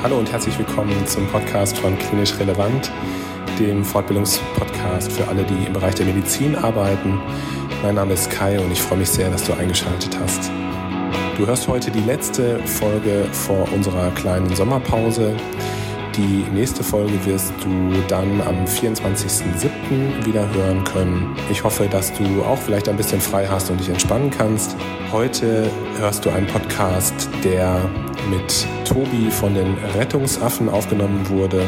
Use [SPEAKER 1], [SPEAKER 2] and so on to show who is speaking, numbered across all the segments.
[SPEAKER 1] Hallo und herzlich willkommen zum Podcast von Klinisch Relevant, dem Fortbildungspodcast für alle, die im Bereich der Medizin arbeiten. Mein Name ist Kai und ich freue mich sehr, dass du eingeschaltet hast. Du hörst heute die letzte Folge vor unserer kleinen Sommerpause. Die nächste Folge wirst du dann am 24.07. wieder hören können. Ich hoffe, dass du auch vielleicht ein bisschen frei hast und dich entspannen kannst. Heute hörst du einen Podcast, der mit Tobi von den Rettungsaffen aufgenommen wurde.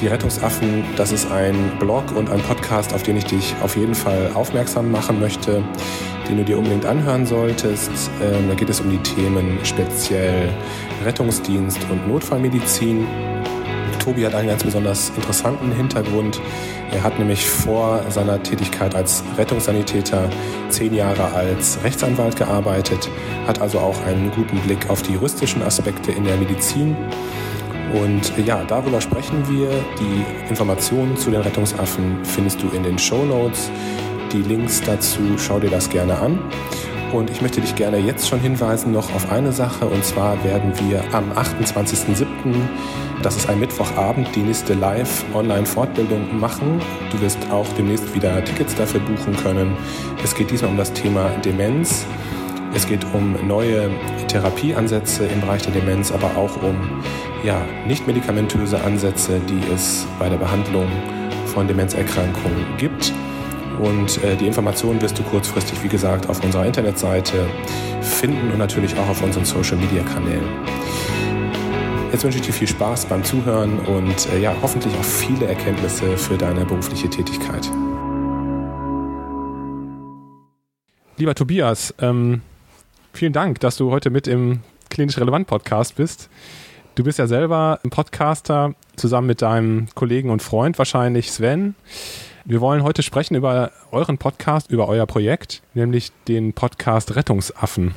[SPEAKER 1] Die Rettungsaffen, das ist ein Blog und ein Podcast, auf den ich dich auf jeden Fall aufmerksam machen möchte, den du dir unbedingt anhören solltest. Ähm, da geht es um die Themen speziell Rettungsdienst und Notfallmedizin. Tobi hat einen ganz besonders interessanten Hintergrund. Er hat nämlich vor seiner Tätigkeit als Rettungssanitäter zehn Jahre als Rechtsanwalt gearbeitet, hat also auch einen guten Blick auf die juristischen Aspekte in der Medizin. Und ja, darüber sprechen wir. Die Informationen zu den Rettungsaffen findest du in den Show Notes. Die Links dazu, schau dir das gerne an. Und ich möchte dich gerne jetzt schon hinweisen noch auf eine Sache. Und zwar werden wir am 28.07., das ist ein Mittwochabend, die nächste Live-Online-Fortbildung machen. Du wirst auch demnächst wieder Tickets dafür buchen können. Es geht diesmal um das Thema Demenz. Es geht um neue Therapieansätze im Bereich der Demenz, aber auch um ja, nicht medikamentöse Ansätze, die es bei der Behandlung von Demenzerkrankungen gibt. Und äh, die Informationen wirst du kurzfristig, wie gesagt, auf unserer Internetseite finden und natürlich auch auf unseren Social-Media-Kanälen. Jetzt wünsche ich dir viel Spaß beim Zuhören und äh, ja, hoffentlich auch viele Erkenntnisse für deine berufliche Tätigkeit. Lieber Tobias, ähm, vielen Dank, dass du heute mit im Klinisch Relevant Podcast bist. Du bist ja selber ein Podcaster, zusammen mit deinem Kollegen und Freund wahrscheinlich Sven. Wir wollen heute sprechen über euren Podcast, über euer Projekt, nämlich den Podcast Rettungsaffen.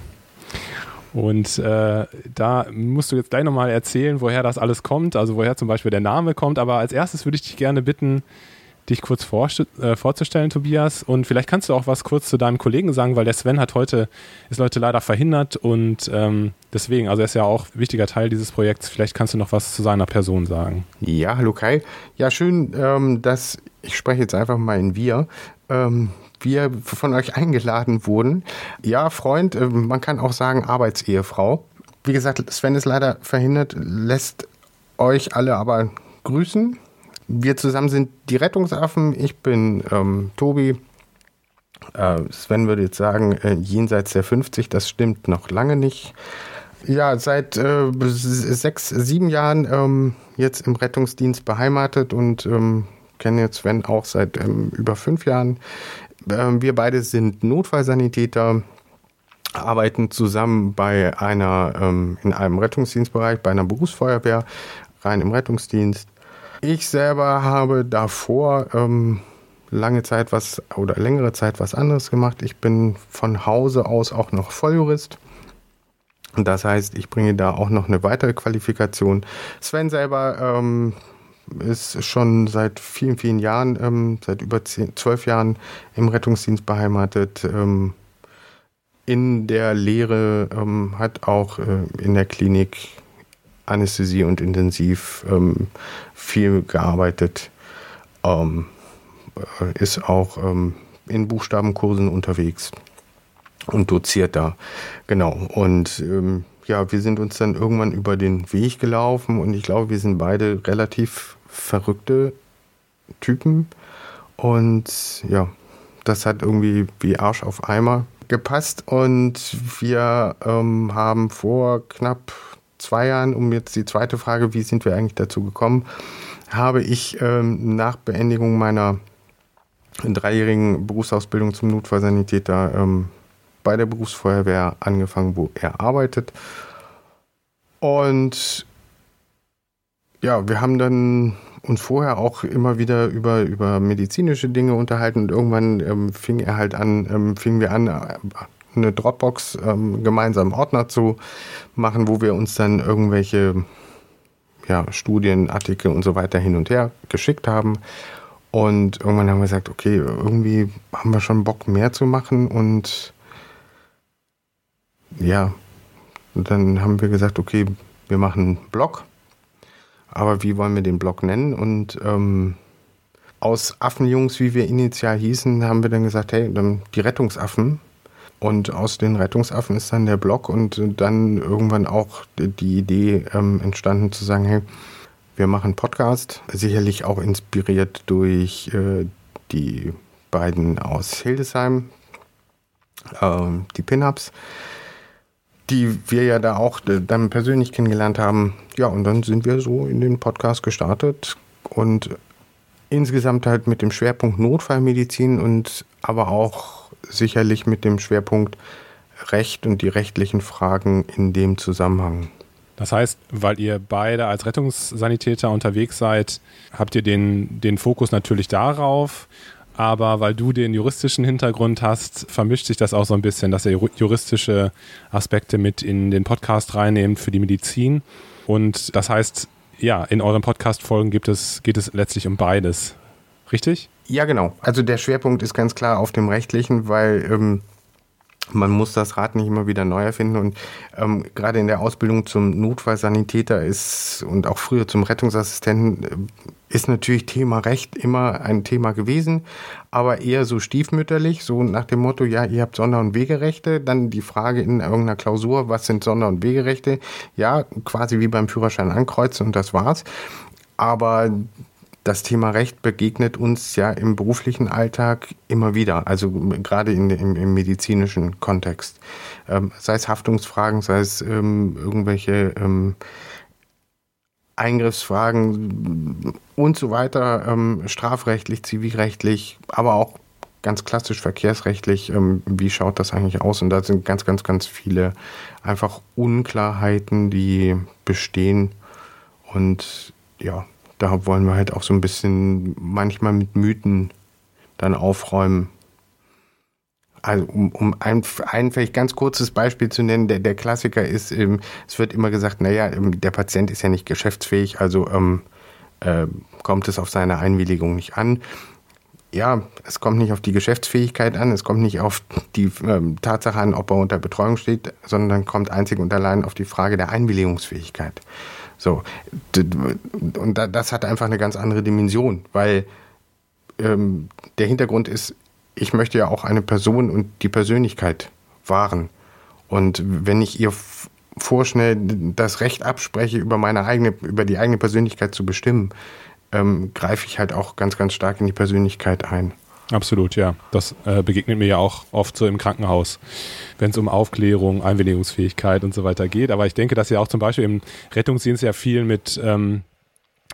[SPEAKER 1] Und äh, da musst du jetzt gleich nochmal erzählen, woher das alles kommt, also woher zum Beispiel der Name kommt. Aber als erstes würde ich dich gerne bitten, dich kurz äh, vorzustellen, Tobias. Und vielleicht kannst du auch was kurz zu deinem Kollegen sagen, weil der Sven hat heute, ist Leute leider verhindert und ähm, deswegen, also er ist ja auch wichtiger Teil dieses Projekts. Vielleicht kannst du noch was zu seiner Person sagen.
[SPEAKER 2] Ja, hallo Kai. Ja, schön, ähm, dass ich spreche jetzt einfach mal in wir. Ähm, wir von euch eingeladen wurden. Ja, Freund, äh, man kann auch sagen Arbeitsehefrau. Wie gesagt, Sven ist leider verhindert, lässt euch alle aber grüßen wir zusammen sind die Rettungsaffen. Ich bin ähm, Tobi. Äh, Sven würde jetzt sagen, äh, jenseits der 50, das stimmt noch lange nicht. Ja, seit äh, sechs, sieben Jahren ähm, jetzt im Rettungsdienst beheimatet und ähm, kenne jetzt Sven auch seit ähm, über fünf Jahren. Ähm, wir beide sind Notfallsanitäter, arbeiten zusammen bei einer, ähm, in einem Rettungsdienstbereich, bei einer Berufsfeuerwehr, rein im Rettungsdienst. Ich selber habe davor ähm, lange Zeit was oder längere Zeit was anderes gemacht. Ich bin von Hause aus auch noch Volljurist. Das heißt, ich bringe da auch noch eine weitere Qualifikation. Sven selber ähm, ist schon seit vielen, vielen Jahren, ähm, seit über zehn, zwölf Jahren im Rettungsdienst beheimatet. Ähm, in der Lehre ähm, hat auch äh, in der Klinik Anästhesie und Intensiv ähm, viel gearbeitet, ähm, äh, ist auch ähm, in Buchstabenkursen unterwegs und doziert da. Genau. Und ja, wir sind uns dann irgendwann über den Weg gelaufen und ich glaube, wir sind beide relativ verrückte Typen. Und ja, das hat irgendwie wie Arsch auf Eimer gepasst und wir ähm, haben vor knapp zwei Jahren, um jetzt die zweite Frage, wie sind wir eigentlich dazu gekommen, habe ich ähm, nach Beendigung meiner dreijährigen Berufsausbildung zum Notfallsanitäter ähm, bei der Berufsfeuerwehr angefangen, wo er arbeitet. Und ja, wir haben dann uns vorher auch immer wieder über, über medizinische Dinge unterhalten und irgendwann ähm, fing er halt an, ähm, fingen wir an, eine Dropbox ähm, gemeinsam Ordner zu machen, wo wir uns dann irgendwelche ja, Studien, Artikel und so weiter hin und her geschickt haben. Und irgendwann haben wir gesagt, okay, irgendwie haben wir schon Bock mehr zu machen und ja, und dann haben wir gesagt, okay, wir machen einen Blog aber wie wollen wir den Blog nennen? Und ähm, aus Affenjungs, wie wir initial hießen, haben wir dann gesagt, hey, die Rettungsaffen. Und aus den Rettungsaffen ist dann der Blog und dann irgendwann auch die Idee ähm, entstanden zu sagen, hey, wir machen Podcast, sicherlich auch inspiriert durch äh, die beiden aus Hildesheim, äh, die Pin-Ups, die wir ja da auch dann persönlich kennengelernt haben. Ja, und dann sind wir so in den Podcast gestartet und insgesamt halt mit dem Schwerpunkt Notfallmedizin und aber auch sicherlich mit dem Schwerpunkt Recht und die rechtlichen Fragen in dem Zusammenhang.
[SPEAKER 1] Das heißt, weil ihr beide als Rettungssanitäter unterwegs seid, habt ihr den, den Fokus natürlich darauf, aber weil du den juristischen Hintergrund hast, vermischt sich das auch so ein bisschen, dass ihr juristische Aspekte mit in den Podcast reinnehmt für die Medizin. Und das heißt, ja, in euren Podcast-Folgen geht es letztlich um beides. Richtig?
[SPEAKER 2] Ja, genau. Also der Schwerpunkt ist ganz klar auf dem rechtlichen, weil ähm, man muss das Rad nicht immer wieder neu erfinden. Und ähm, gerade in der Ausbildung zum Notfallsanitäter ist und auch früher zum Rettungsassistenten äh, ist natürlich Thema Recht immer ein Thema gewesen, aber eher so stiefmütterlich, so nach dem Motto, ja, ihr habt Sonder- und Wegerechte. Dann die Frage in irgendeiner Klausur, was sind Sonder- und Wegerechte? Ja, quasi wie beim Führerschein ankreuzen und das war's. Aber das Thema Recht begegnet uns ja im beruflichen Alltag immer wieder, also gerade in, im, im medizinischen Kontext. Ähm, sei es Haftungsfragen, sei es ähm, irgendwelche ähm, Eingriffsfragen und so weiter, ähm, strafrechtlich, zivilrechtlich, aber auch ganz klassisch verkehrsrechtlich, ähm, wie schaut das eigentlich aus? Und da sind ganz, ganz, ganz viele einfach Unklarheiten, die bestehen. Und ja, da wollen wir halt auch so ein bisschen manchmal mit Mythen dann aufräumen. Also um, um ein, ein vielleicht ganz kurzes Beispiel zu nennen, der, der Klassiker ist, ähm, es wird immer gesagt, naja, ähm, der Patient ist ja nicht geschäftsfähig, also ähm, äh, kommt es auf seine Einwilligung nicht an. Ja, es kommt nicht auf die Geschäftsfähigkeit an, es kommt nicht auf die ähm, Tatsache an, ob er unter Betreuung steht, sondern kommt einzig und allein auf die Frage der Einwilligungsfähigkeit. So, und das hat einfach eine ganz andere Dimension, weil ähm, der Hintergrund ist, ich möchte ja auch eine Person und die Persönlichkeit wahren. Und wenn ich ihr vorschnell das Recht abspreche, über meine eigene, über die eigene Persönlichkeit zu bestimmen, ähm, greife ich halt auch ganz, ganz stark in die Persönlichkeit ein.
[SPEAKER 1] Absolut, ja. Das äh, begegnet mir ja auch oft so im Krankenhaus, wenn es um Aufklärung, Einwilligungsfähigkeit und so weiter geht. Aber ich denke, dass ihr auch zum Beispiel im Rettungsdienst ja viel mit ähm,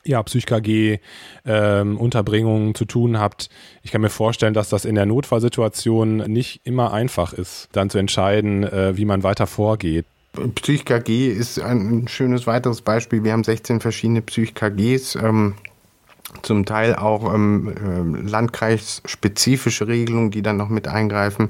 [SPEAKER 1] ja, PsychKG, ähm, Unterbringungen zu tun habt. Ich kann mir vorstellen, dass das in der Notfallsituation nicht immer einfach ist, dann zu entscheiden, äh, wie man weiter vorgeht.
[SPEAKER 2] PsychKG ist ein schönes weiteres Beispiel. Wir haben 16 verschiedene PsychKGs. Ähm zum Teil auch ähm, äh, landkreisspezifische Regelungen, die dann noch mit eingreifen.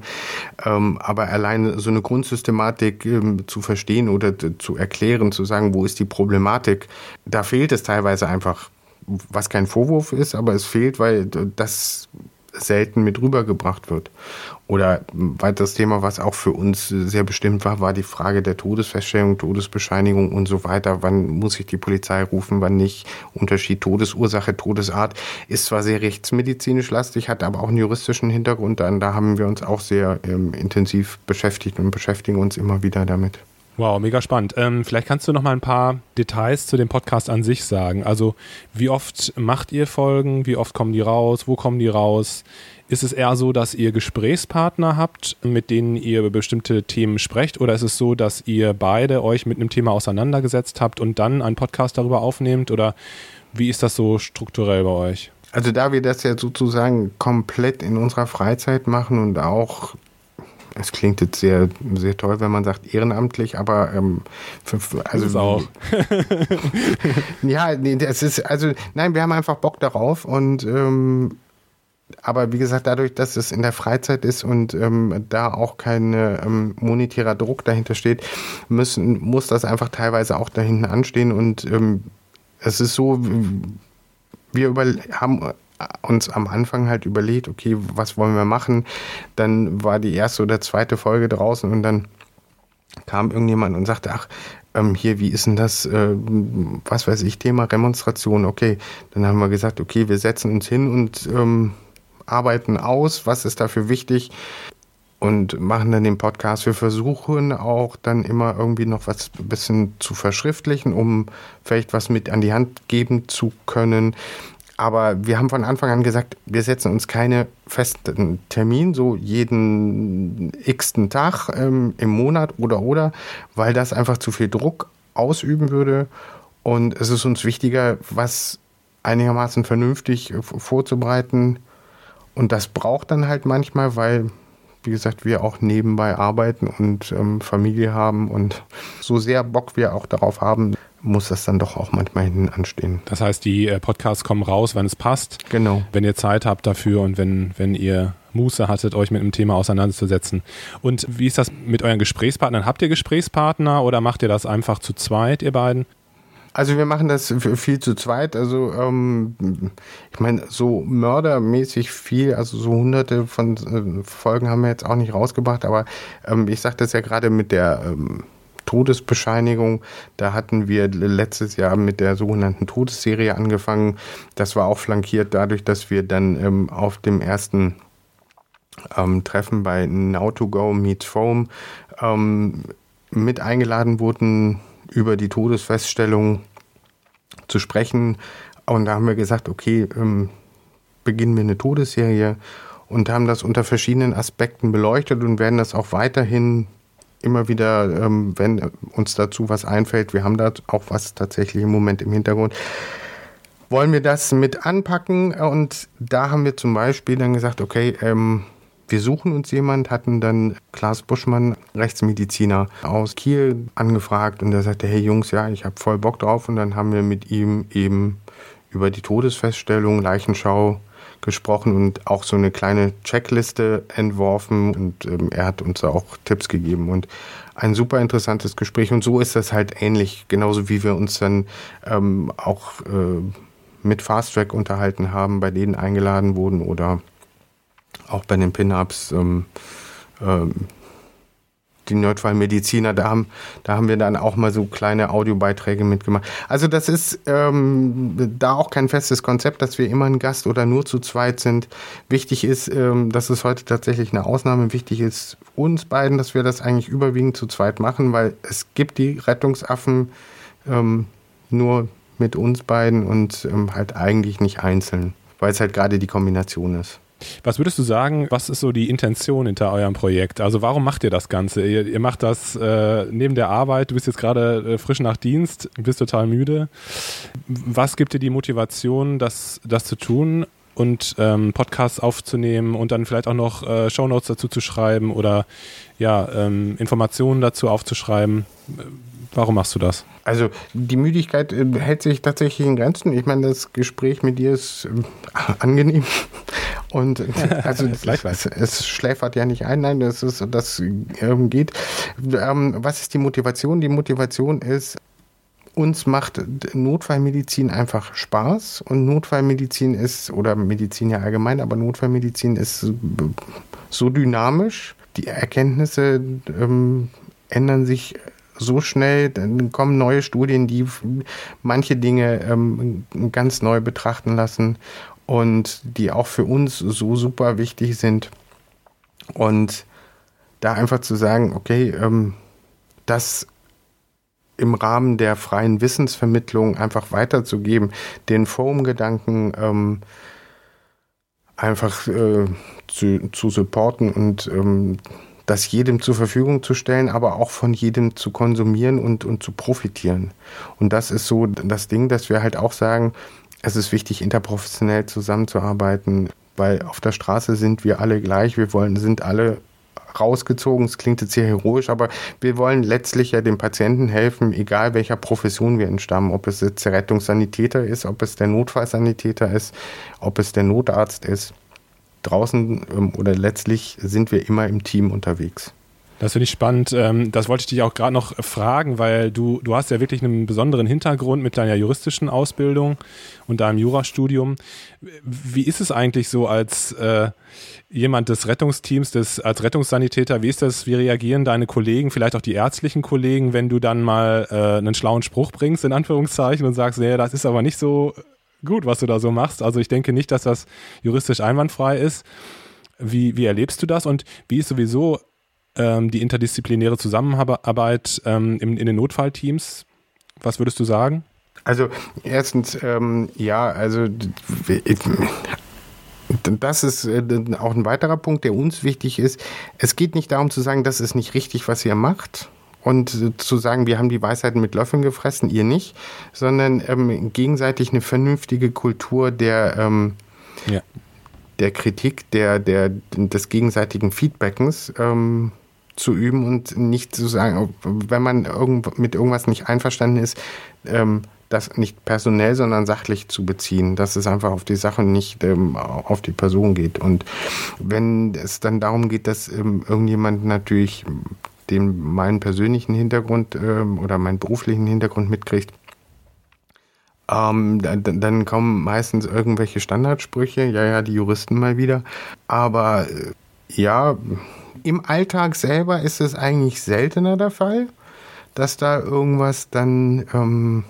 [SPEAKER 2] Ähm, aber allein so eine Grundsystematik ähm, zu verstehen oder zu erklären, zu sagen, wo ist die Problematik, da fehlt es teilweise einfach, was kein Vorwurf ist, aber es fehlt, weil das selten mit rübergebracht wird. Oder ein weiteres Thema, was auch für uns sehr bestimmt war, war die Frage der Todesfeststellung, Todesbescheinigung und so weiter. Wann muss ich die Polizei rufen, wann nicht? Unterschied Todesursache, Todesart ist zwar sehr rechtsmedizinisch lastig, hat aber auch einen juristischen Hintergrund. Da haben wir uns auch sehr ähm, intensiv beschäftigt und beschäftigen uns immer wieder damit.
[SPEAKER 1] Wow, mega spannend. Ähm, vielleicht kannst du noch mal ein paar Details zu dem Podcast an sich sagen. Also, wie oft macht ihr Folgen? Wie oft kommen die raus? Wo kommen die raus? Ist es eher so, dass ihr Gesprächspartner habt, mit denen ihr über bestimmte Themen sprecht? Oder ist es so, dass ihr beide euch mit einem Thema auseinandergesetzt habt und dann einen Podcast darüber aufnehmt? Oder wie ist das so strukturell bei euch?
[SPEAKER 2] Also da wir das ja sozusagen komplett in unserer Freizeit machen und auch es klingt jetzt sehr, sehr toll, wenn man sagt ehrenamtlich, aber ähm,
[SPEAKER 1] für, also das auch.
[SPEAKER 2] ja, nee, ist also nein, wir haben einfach Bock darauf und ähm, aber wie gesagt, dadurch, dass es in der Freizeit ist und ähm, da auch kein ähm, monetärer Druck dahinter steht, müssen, muss das einfach teilweise auch da hinten anstehen. Und ähm, es ist so, wir über, haben uns am Anfang halt überlegt, okay, was wollen wir machen? Dann war die erste oder zweite Folge draußen und dann kam irgendjemand und sagte, ach, ähm, hier, wie ist denn das, äh, was weiß ich, Thema Remonstration, okay. Dann haben wir gesagt, okay, wir setzen uns hin und ähm, arbeiten aus, was ist dafür wichtig und machen dann den Podcast. Wir versuchen auch dann immer irgendwie noch was ein bisschen zu verschriftlichen, um vielleicht was mit an die Hand geben zu können. Aber wir haben von Anfang an gesagt, wir setzen uns keine festen Termin, so jeden x-ten Tag ähm, im Monat oder oder, weil das einfach zu viel Druck ausüben würde. Und es ist uns wichtiger, was einigermaßen vernünftig vorzubereiten. Und das braucht dann halt manchmal, weil, wie gesagt, wir auch nebenbei arbeiten und ähm, Familie haben und so sehr Bock wir auch darauf haben, muss das dann doch auch manchmal hinten anstehen.
[SPEAKER 1] Das heißt, die äh, Podcasts kommen raus, wenn es passt.
[SPEAKER 2] Genau.
[SPEAKER 1] Wenn ihr Zeit habt dafür und wenn, wenn ihr Muße hattet, euch mit einem Thema auseinanderzusetzen. Und wie ist das mit euren Gesprächspartnern? Habt ihr Gesprächspartner oder macht ihr das einfach zu zweit, ihr beiden?
[SPEAKER 2] Also wir machen das viel zu zweit. Also ähm, ich meine, so mördermäßig viel, also so hunderte von äh, Folgen haben wir jetzt auch nicht rausgebracht, aber ähm, ich sagte das ja gerade mit der ähm, Todesbescheinigung. Da hatten wir letztes Jahr mit der sogenannten Todesserie angefangen. Das war auch flankiert dadurch, dass wir dann ähm, auf dem ersten ähm, Treffen bei Now2Go Meets Foam ähm, mit eingeladen wurden, über die Todesfeststellung zu sprechen. Und da haben wir gesagt, okay, ähm, beginnen wir eine Todesserie und haben das unter verschiedenen Aspekten beleuchtet und werden das auch weiterhin immer wieder, ähm, wenn uns dazu was einfällt, wir haben da auch was tatsächlich im Moment im Hintergrund, wollen wir das mit anpacken. Und da haben wir zum Beispiel dann gesagt, okay, ähm, wir suchen uns jemand, hatten dann Klaas Buschmann, Rechtsmediziner aus Kiel, angefragt und der sagte, hey Jungs, ja, ich habe voll Bock drauf. Und dann haben wir mit ihm eben über die Todesfeststellung, Leichenschau gesprochen und auch so eine kleine Checkliste entworfen und ähm, er hat uns auch Tipps gegeben und ein super interessantes Gespräch und so ist das halt ähnlich, genauso wie wir uns dann ähm, auch äh, mit Fast Track unterhalten haben, bei denen eingeladen wurden oder auch bei den Pin-Ups. Ähm, ähm, die Nerdfall-Mediziner, da haben, da haben wir dann auch mal so kleine Audiobeiträge mitgemacht. Also das ist ähm, da auch kein festes Konzept, dass wir immer ein Gast oder nur zu zweit sind. Wichtig ist, ähm, dass es heute tatsächlich eine Ausnahme. Wichtig ist uns beiden, dass wir das eigentlich überwiegend zu zweit machen, weil es gibt die Rettungsaffen ähm, nur mit uns beiden und ähm, halt eigentlich nicht einzeln, weil es halt gerade die Kombination ist.
[SPEAKER 1] Was würdest du sagen, was ist so die Intention hinter eurem Projekt? Also warum macht ihr das Ganze? Ihr, ihr macht das äh, neben der Arbeit, du bist jetzt gerade äh, frisch nach Dienst, bist total müde. Was gibt dir die Motivation, das, das zu tun und ähm, Podcasts aufzunehmen und dann vielleicht auch noch äh, Shownotes dazu zu schreiben oder ja, ähm, Informationen dazu aufzuschreiben? Warum machst du das?
[SPEAKER 2] Also die Müdigkeit äh, hält sich tatsächlich in Grenzen. Ich meine, das Gespräch mit dir ist äh, angenehm. Und also es, es, schläfert ja nicht ein, nein, das ist, das ähm, geht. Ähm, was ist die Motivation? Die Motivation ist, uns macht Notfallmedizin einfach Spaß und Notfallmedizin ist, oder Medizin ja allgemein, aber Notfallmedizin ist so dynamisch. Die Erkenntnisse ähm, ändern sich so schnell, dann kommen neue Studien, die manche Dinge ähm, ganz neu betrachten lassen und die auch für uns so super wichtig sind. Und da einfach zu sagen, okay, ähm, das im Rahmen der freien Wissensvermittlung einfach weiterzugeben, den Forum-Gedanken ähm, einfach äh, zu, zu supporten und ähm, das jedem zur Verfügung zu stellen, aber auch von jedem zu konsumieren und, und zu profitieren. Und das ist so das Ding, dass wir halt auch sagen, es ist wichtig, interprofessionell zusammenzuarbeiten, weil auf der Straße sind wir alle gleich. Wir wollen, sind alle rausgezogen. Es klingt jetzt sehr heroisch, aber wir wollen letztlich ja dem Patienten helfen, egal welcher Profession wir entstammen. Ob es jetzt der Rettungssanitäter ist, ob es der Notfallsanitäter ist, ob es der Notarzt ist. Draußen ähm, oder letztlich sind wir immer im Team unterwegs.
[SPEAKER 1] Das finde ich spannend. Ähm, das wollte ich dich auch gerade noch fragen, weil du, du hast ja wirklich einen besonderen Hintergrund mit deiner juristischen Ausbildung und deinem Jurastudium. Wie ist es eigentlich so als äh, jemand des Rettungsteams, des, als Rettungssanitäter, wie ist das, wie reagieren deine Kollegen, vielleicht auch die ärztlichen Kollegen, wenn du dann mal äh, einen schlauen Spruch bringst, in Anführungszeichen, und sagst, nee, das ist aber nicht so gut, was du da so machst. Also ich denke nicht, dass das juristisch einwandfrei ist. Wie, wie erlebst du das und wie ist sowieso ähm, die interdisziplinäre Zusammenarbeit ähm, in, in den Notfallteams? Was würdest du sagen?
[SPEAKER 2] Also erstens, ähm, ja, also das ist äh, auch ein weiterer Punkt, der uns wichtig ist. Es geht nicht darum zu sagen, das ist nicht richtig, was ihr macht. Und zu sagen, wir haben die Weisheiten mit Löffeln gefressen, ihr nicht, sondern ähm, gegenseitig eine vernünftige Kultur der, ähm, ja. der Kritik, der, der, des gegenseitigen Feedbackens ähm, zu üben und nicht zu sagen, wenn man mit irgendwas nicht einverstanden ist, ähm, das nicht personell, sondern sachlich zu beziehen, dass es einfach auf die Sache nicht ähm, auf die Person geht. Und wenn es dann darum geht, dass ähm, irgendjemand natürlich den meinen persönlichen Hintergrund oder meinen beruflichen Hintergrund mitkriegt, dann, dann, kommen meistens irgendwelche Standardsprüche, ja, ja, die Juristen mal wieder. Aber äh, ja, im Alltag selber ist es eigentlich seltener der Fall, dass da irgendwas dann ähm,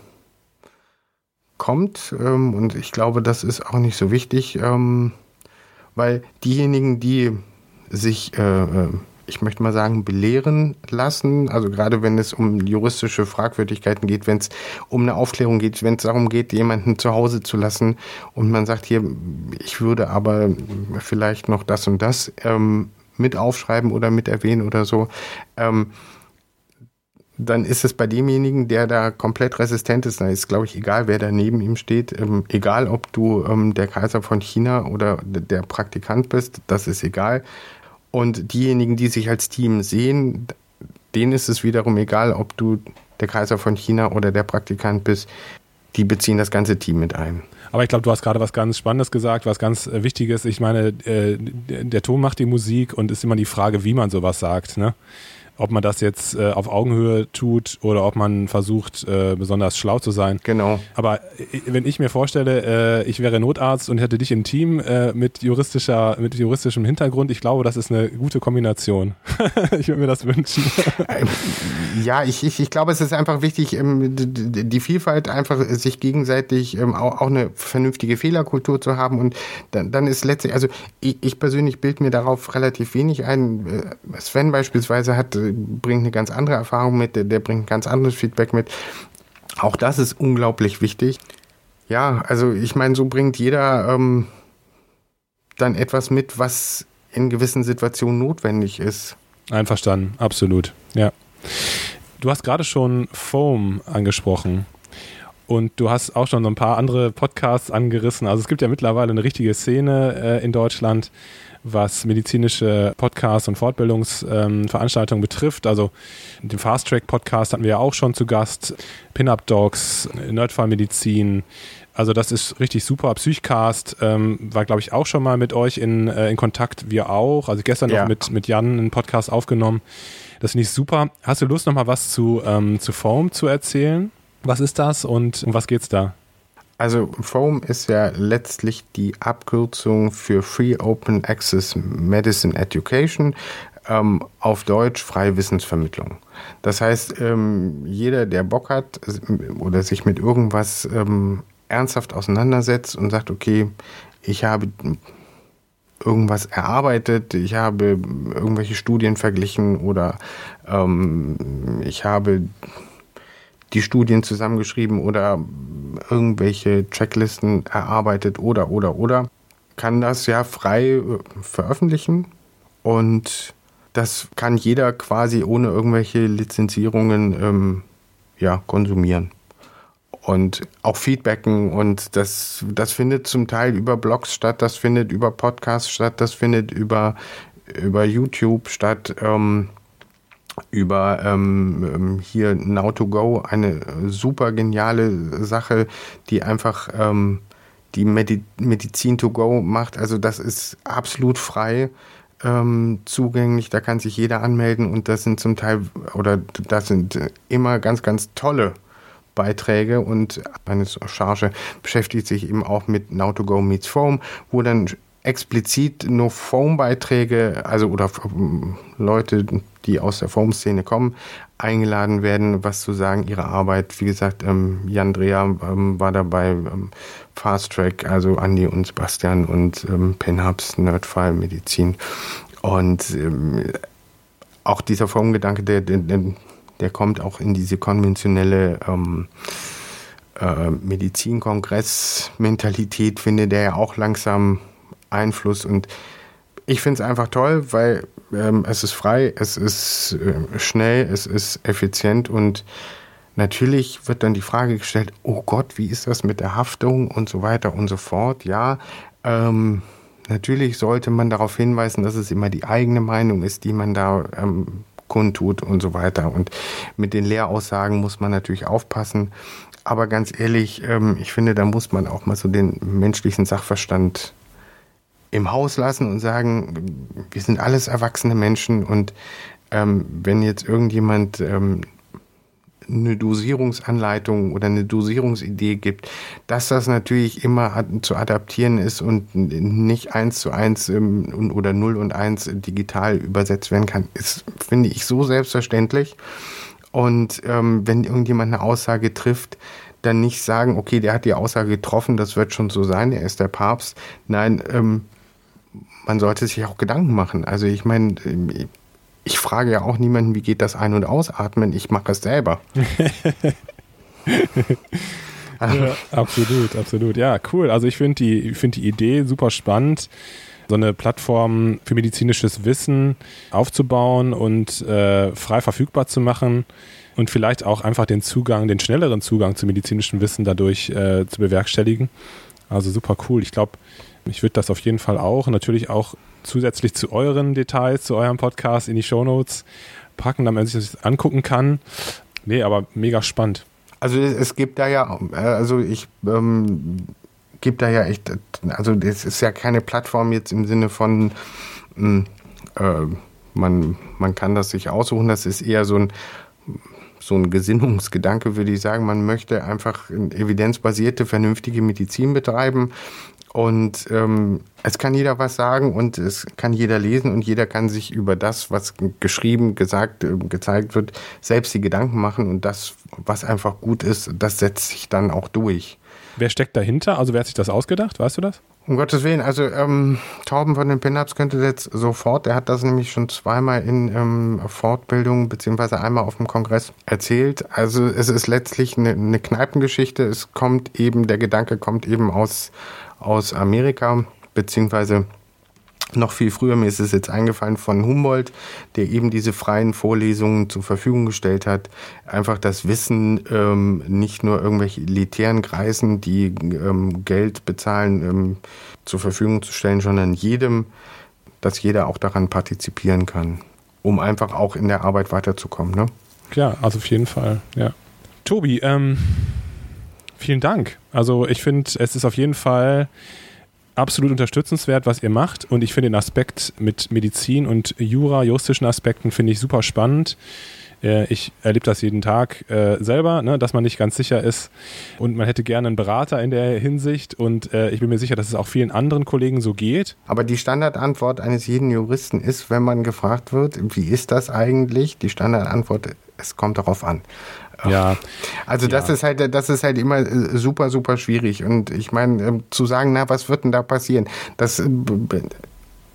[SPEAKER 2] kommt. Ähm, und ich glaube, das ist auch nicht so wichtig, ähm, weil diejenigen, die sich, äh, äh, ich möchte mal sagen, belehren lassen, also gerade wenn es um juristische Fragwürdigkeiten geht, wenn es um eine Aufklärung geht, wenn es darum geht, jemanden zu Hause zu lassen und man sagt hier, ich würde aber vielleicht noch das und das ähm, mit aufschreiben oder mit erwähnen oder so, ähm, dann ist es bei demjenigen, der da komplett resistent ist, dann ist, glaube ich, egal, wer da neben ihm steht, ähm, egal, ob du ähm, der Kaiser von China oder der Praktikant bist, das ist egal. Und diejenigen, die sich als Team sehen, denen ist es wiederum egal, ob du der Kaiser von China oder der Praktikant bist, die beziehen das ganze Team mit ein.
[SPEAKER 1] Aber ich glaube, du hast gerade was ganz Spannendes gesagt, was ganz äh, Wichtiges. Ich meine, äh, der Ton macht die Musik und ist immer die Frage, wie man sowas sagt. Ne? Ob man das jetzt äh, auf Augenhöhe tut oder ob man versucht, äh, besonders schlau zu sein.
[SPEAKER 2] Genau.
[SPEAKER 1] Aber äh, wenn ich mir vorstelle, äh, ich wäre Notarzt und hätte dich im Team äh, mit juristischer, mit juristischem Hintergrund, ich glaube, das ist eine gute Kombination. ich würde mir das wünschen.
[SPEAKER 2] Ähm, ja, ich, ich, ich glaube, es ist einfach wichtig, ähm, die Vielfalt einfach sich gegenseitig ähm, auch, eine vernünftige Fehlerkultur zu haben und dann, dann ist letztlich, also ich, ich persönlich bilde mir darauf relativ wenig ein. Äh, Sven beispielsweise hat bringt eine ganz andere Erfahrung mit, der, der bringt ein ganz anderes Feedback mit. Auch das ist unglaublich wichtig. Ja, also ich meine, so bringt jeder ähm, dann etwas mit, was in gewissen Situationen notwendig ist.
[SPEAKER 1] Einverstanden, absolut, ja. Du hast gerade schon Foam angesprochen. Und du hast auch schon so ein paar andere Podcasts angerissen. Also es gibt ja mittlerweile eine richtige Szene äh, in Deutschland, was medizinische Podcasts und Fortbildungsveranstaltungen ähm, betrifft. Also den Fast Track Podcast hatten wir ja auch schon zu Gast, Pin-Up Dogs, Nerdfallmedizin. Also das ist richtig super. Psychcast ähm, war, glaube ich, auch schon mal mit euch in, äh, in Kontakt. Wir auch. Also gestern ja. noch mit, mit Jan einen Podcast aufgenommen. Das finde ich super. Hast du Lust, noch mal was zu, ähm, zu Foam zu erzählen? Was ist das und um was geht's da?
[SPEAKER 2] Also FOAM ist ja letztlich die Abkürzung für Free Open Access Medicine Education, ähm, auf Deutsch freie Wissensvermittlung. Das heißt, ähm, jeder, der Bock hat oder sich mit irgendwas ähm, ernsthaft auseinandersetzt und sagt, okay, ich habe irgendwas erarbeitet, ich habe irgendwelche Studien verglichen oder ich habe die Studien zusammengeschrieben oder irgendwelche Checklisten erarbeitet oder oder oder, kann das ja frei äh, veröffentlichen und das kann jeder quasi ohne irgendwelche Lizenzierungen ähm, ja, konsumieren. Und auch feedbacken und das, das findet zum Teil über Blogs statt, das findet über Podcasts statt, das findet über, über YouTube statt. Ähm, über ähm, ähm, hier Now2Go, eine super geniale Sache, die einfach ähm, die Medi Medizin to go macht. Also das ist absolut frei. ähm, zugänglich, da kann sich jeder anmelden und das sind zum Teil oder das sind immer ganz, ganz tolle Beiträge und eine Charge beschäftigt sich eben auch mit Now to Go Meets Foam, wo dann explizit nur Foam-Beiträge, also oder ähm, Leute, die aus der Foam-Szene kommen, eingeladen werden, was zu sagen, ihre Arbeit. Wie gesagt, ähm, Jan Dreher ähm, war dabei, ähm, Fast Track, also Andi und Sebastian und ähm, Penhubs, Nerdfile, Medizin. Und ähm, auch dieser Formgedanke, der, der, der kommt auch in diese konventionelle ähm, äh, Medizinkongress-Mentalität, finde der ja auch langsam Einfluss. Und ich finde es einfach toll, weil ähm, es ist frei, es ist äh, schnell, es ist effizient und natürlich wird dann die Frage gestellt, oh Gott, wie ist das mit der Haftung und so weiter und so fort. Ja, ähm, natürlich sollte man darauf hinweisen, dass es immer die eigene Meinung ist, die man da ähm, kundtut und so weiter. Und mit den Lehraussagen muss man natürlich aufpassen. Aber ganz ehrlich, ähm, ich finde, da muss man auch mal so den menschlichen Sachverstand im Haus lassen und sagen, wir sind alles erwachsene Menschen und ähm, wenn jetzt irgendjemand ähm, eine Dosierungsanleitung oder eine Dosierungsidee gibt, dass das natürlich immer zu adaptieren ist und nicht eins zu eins ähm, oder null und eins digital übersetzt werden kann, ist, finde ich, so selbstverständlich. Und ähm, wenn irgendjemand eine Aussage trifft, dann nicht sagen, okay, der hat die Aussage getroffen, das wird schon so sein, er ist der Papst. Nein, ähm, man sollte sich auch Gedanken machen. Also ich meine, ich frage ja auch niemanden, wie geht das Ein- und Ausatmen, ich mache es selber.
[SPEAKER 1] ja, absolut, absolut. Ja, cool. Also ich finde die, find die Idee super spannend, so eine Plattform für medizinisches Wissen aufzubauen und äh, frei verfügbar zu machen und vielleicht auch einfach den Zugang, den schnelleren Zugang zu medizinischem Wissen dadurch äh, zu bewerkstelligen. Also super cool. Ich glaube, ich würde das auf jeden Fall auch, natürlich auch zusätzlich zu euren Details, zu eurem Podcast in die Shownotes packen, damit man sich das angucken kann. Nee, aber mega spannend.
[SPEAKER 2] Also es gibt da ja, äh, also ich ähm, gibt da ja echt, also es ist ja keine Plattform jetzt im Sinne von hm, äh, man, man kann das sich aussuchen, das ist eher so ein so ein Gesinnungsgedanke, würde ich sagen. Man möchte einfach evidenzbasierte, vernünftige Medizin betreiben. Und ähm, es kann jeder was sagen und es kann jeder lesen und jeder kann sich über das, was geschrieben, gesagt, äh, gezeigt wird, selbst die Gedanken machen und das, was einfach gut ist, das setzt sich dann auch durch.
[SPEAKER 1] Wer steckt dahinter? Also wer hat sich das ausgedacht? Weißt du das?
[SPEAKER 2] Um Gottes Willen, also ähm, Torben von den Pin-Ups könnte jetzt sofort, der hat das nämlich schon zweimal in ähm, Fortbildung beziehungsweise einmal auf dem Kongress erzählt. Also es ist letztlich eine, eine Kneipengeschichte. Es kommt eben, der Gedanke kommt eben aus, aus Amerika, beziehungsweise noch viel früher, mir ist es jetzt eingefallen, von Humboldt, der eben diese freien Vorlesungen zur Verfügung gestellt hat. Einfach das Wissen ähm, nicht nur irgendwelche elitären Kreisen, die ähm, Geld bezahlen, ähm, zur Verfügung zu stellen, sondern jedem, dass jeder auch daran partizipieren kann, um einfach auch in der Arbeit weiterzukommen. Ne?
[SPEAKER 1] Klar, also auf jeden Fall, ja. Tobi, ähm, vielen Dank. Also ich finde, es ist auf jeden Fall absolut unterstützenswert, was ihr macht. Und ich finde den Aspekt mit Medizin und Jura, juristischen Aspekten, finde ich super spannend. Äh, ich erlebe das jeden Tag äh, selber, ne, dass man nicht ganz sicher ist und man hätte gerne einen Berater in der Hinsicht und äh, ich bin mir sicher, dass es auch vielen anderen Kollegen so geht.
[SPEAKER 2] Aber die Standardantwort eines jeden Juristen ist, wenn man gefragt wird, wie ist das eigentlich? Die Standardantwort, es kommt darauf an.
[SPEAKER 1] Ja.
[SPEAKER 2] Also das ja. ist halt, das ist halt immer äh, super, super schwierig. Und ich meine, ähm, zu sagen, na, was wird denn da passieren? Das äh,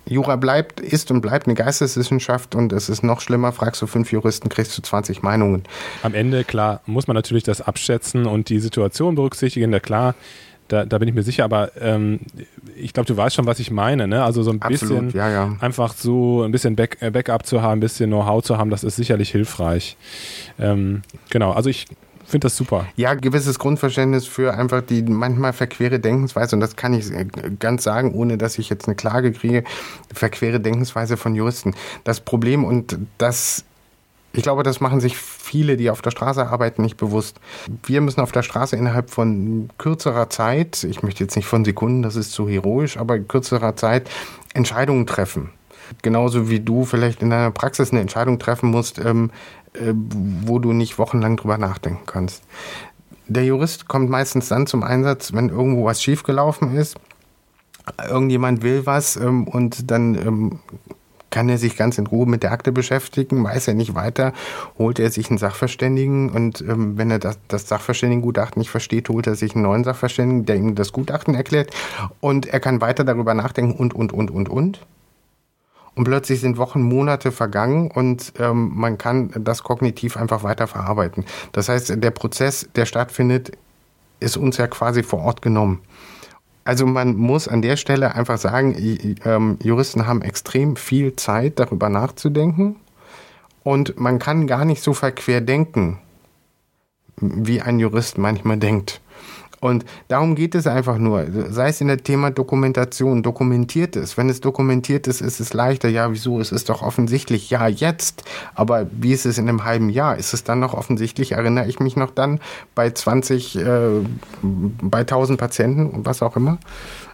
[SPEAKER 2] Jura bleibt, ist und bleibt eine Geisteswissenschaft und es ist noch schlimmer, fragst du fünf Juristen, kriegst du 20 Meinungen.
[SPEAKER 1] Am Ende, klar, muss man natürlich das abschätzen und die Situation berücksichtigen, na klar, da, da bin ich mir sicher, aber ähm, ich glaube, du weißt schon, was ich meine. Ne? Also so ein Absolut, bisschen
[SPEAKER 2] ja, ja.
[SPEAKER 1] einfach so ein bisschen Back, äh, Backup zu haben, ein bisschen Know-how zu haben, das ist sicherlich hilfreich. Ähm, genau, also ich finde das super.
[SPEAKER 2] Ja, gewisses Grundverständnis für einfach die manchmal verquere Denkensweise, und das kann ich ganz sagen, ohne dass ich jetzt eine Klage kriege, verquere Denkensweise von Juristen. Das Problem, und das ich glaube, das machen sich viele, die auf der Straße arbeiten, nicht bewusst. Wir müssen auf der Straße innerhalb von kürzerer Zeit, ich möchte jetzt nicht von Sekunden, das ist zu heroisch, aber kürzerer Zeit Entscheidungen treffen. Genauso wie du vielleicht in deiner Praxis eine Entscheidung treffen musst, ähm, äh, wo du nicht wochenlang drüber nachdenken kannst. Der Jurist kommt meistens dann zum Einsatz, wenn irgendwo was schiefgelaufen ist. Irgendjemand will was ähm, und dann ähm, kann er sich ganz in Ruhe mit der Akte beschäftigen, weiß er nicht weiter, holt er sich einen Sachverständigen und ähm, wenn er das, das Sachverständigengutachten nicht versteht, holt er sich einen neuen Sachverständigen, der ihm das Gutachten erklärt und er kann weiter darüber nachdenken und, und, und, und, und. Und plötzlich sind Wochen, Monate vergangen und ähm, man kann das kognitiv einfach weiter verarbeiten. Das heißt, der Prozess, der stattfindet, ist uns ja quasi vor Ort genommen. Also man muss an der Stelle einfach sagen, ähm, Juristen haben extrem viel Zeit, darüber nachzudenken. Und man kann gar nicht so verquer denken, wie ein Jurist manchmal denkt. Und darum geht es einfach nur. Sei es in der Thema Dokumentation, dokumentiert es. Wenn es dokumentiert ist, ist es leichter. Ja, wieso? Es ist doch offensichtlich. Ja, jetzt. Aber wie ist es in einem halben Jahr? Ist es dann noch offensichtlich? Erinnere ich mich noch dann bei 20, äh, bei 1000 Patienten und was auch immer?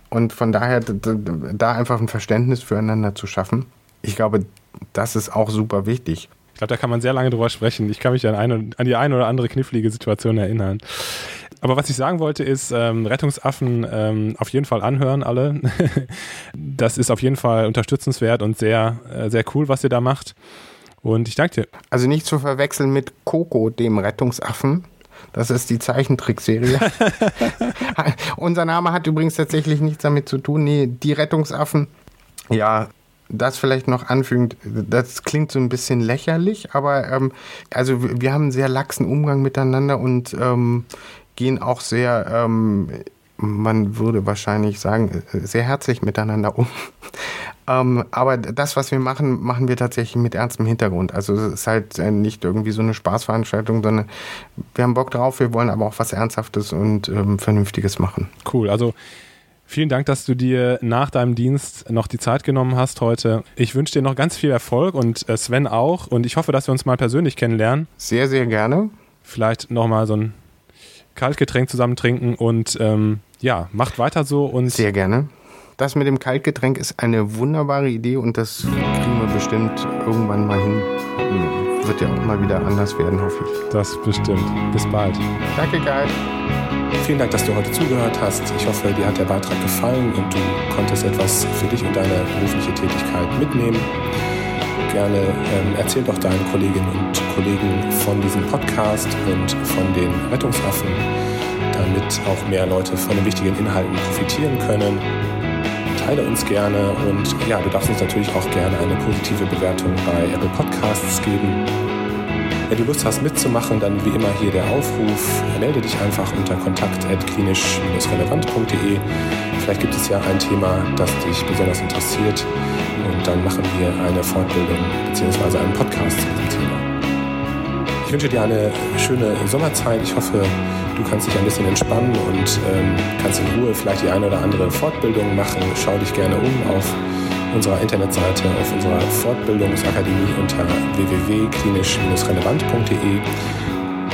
[SPEAKER 2] Und von daher, da einfach ein Verständnis füreinander zu schaffen. Ich glaube, das ist auch super wichtig.
[SPEAKER 1] Ich glaube, da kann man sehr lange drüber sprechen. Ich kann mich an, eine, an die eine oder andere knifflige Situation erinnern. Aber was ich sagen wollte, ist, ähm, Rettungsaffen ähm, auf jeden Fall anhören, alle. das ist auf jeden Fall unterstützenswert und sehr, äh, sehr cool, was ihr da macht. Und ich danke dir.
[SPEAKER 2] Also nicht zu verwechseln mit Coco, dem Rettungsaffen. Das ist die Zeichentrickserie. Unser Name hat übrigens tatsächlich nichts damit zu tun. Nee, die Rettungsaffen. Ja, das vielleicht noch anfügend, das klingt so ein bisschen lächerlich, aber ähm, also wir haben einen sehr laxen Umgang miteinander und ähm, gehen auch sehr, ähm, man würde wahrscheinlich sagen, sehr herzlich miteinander um. ähm, aber das, was wir machen, machen wir tatsächlich mit ernstem Hintergrund. Also es ist halt äh, nicht irgendwie so eine Spaßveranstaltung, sondern wir haben Bock drauf, wir wollen aber auch was Ernsthaftes und ähm, Vernünftiges machen.
[SPEAKER 1] Cool, also Vielen Dank, dass du dir nach deinem Dienst noch die Zeit genommen hast heute. Ich wünsche dir noch ganz viel Erfolg und äh, Sven auch. Und ich hoffe, dass wir uns mal persönlich kennenlernen.
[SPEAKER 2] Sehr, sehr gerne.
[SPEAKER 1] Vielleicht nochmal so ein Kaltgetränk zusammen trinken und ähm, ja, macht weiter so und.
[SPEAKER 2] Sehr gerne. Das mit dem Kaltgetränk ist eine wunderbare Idee und das kriegen wir bestimmt irgendwann mal hin. Wird ja auch mal wieder anders werden, hoffe ich.
[SPEAKER 1] Das bestimmt. Bis bald.
[SPEAKER 2] Danke, Kai.
[SPEAKER 1] Vielen Dank, dass du heute zugehört hast. Ich hoffe, dir hat der Beitrag gefallen und du konntest etwas für dich und deine berufliche Tätigkeit mitnehmen gerne ähm, erzähl doch deinen Kolleginnen und Kollegen von diesem Podcast und von den Rettungsaffen, damit auch mehr Leute von den wichtigen Inhalten profitieren können. Teile uns gerne und ja, du darfst uns natürlich auch gerne eine positive Bewertung bei Apple Podcasts geben. Wenn du Lust hast mitzumachen, dann wie immer hier der Aufruf. Melde dich einfach unter kontakt.klinisch-relevant.de. Vielleicht gibt es ja ein Thema, das dich besonders interessiert und dann machen wir eine Fortbildung bzw. einen Podcast zu diesem Thema. Ich wünsche dir eine schöne Sommerzeit. Ich hoffe, du kannst dich ein bisschen entspannen und ähm, kannst in Ruhe vielleicht die eine oder andere Fortbildung machen. Schau dich gerne um auf unserer Internetseite, auf unserer Fortbildungsakademie unter www.klinisch-relevant.de.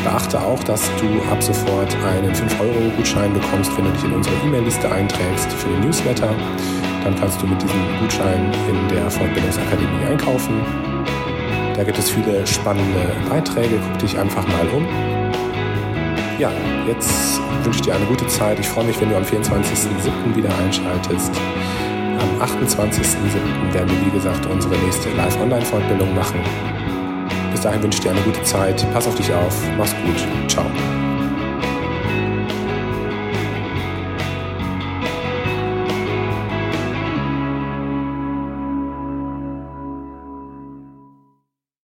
[SPEAKER 1] Beachte auch, dass du ab sofort einen 5-Euro-Gutschein bekommst, wenn du dich in unsere E-Mail-Liste einträgst für den Newsletter. Dann kannst du mit diesem Gutschein in der Fortbildungsakademie einkaufen. Da gibt es viele spannende Beiträge. Guck dich einfach mal um. Ja, jetzt wünsche ich dir eine gute Zeit. Ich freue mich, wenn du am 24.07. wieder einschaltest. Am 28.07. werden wir, wie gesagt, unsere nächste Live-Online-Fortbildung machen. Bis dahin wünsche ich dir eine gute Zeit. Pass auf dich auf. Mach's gut. Ciao.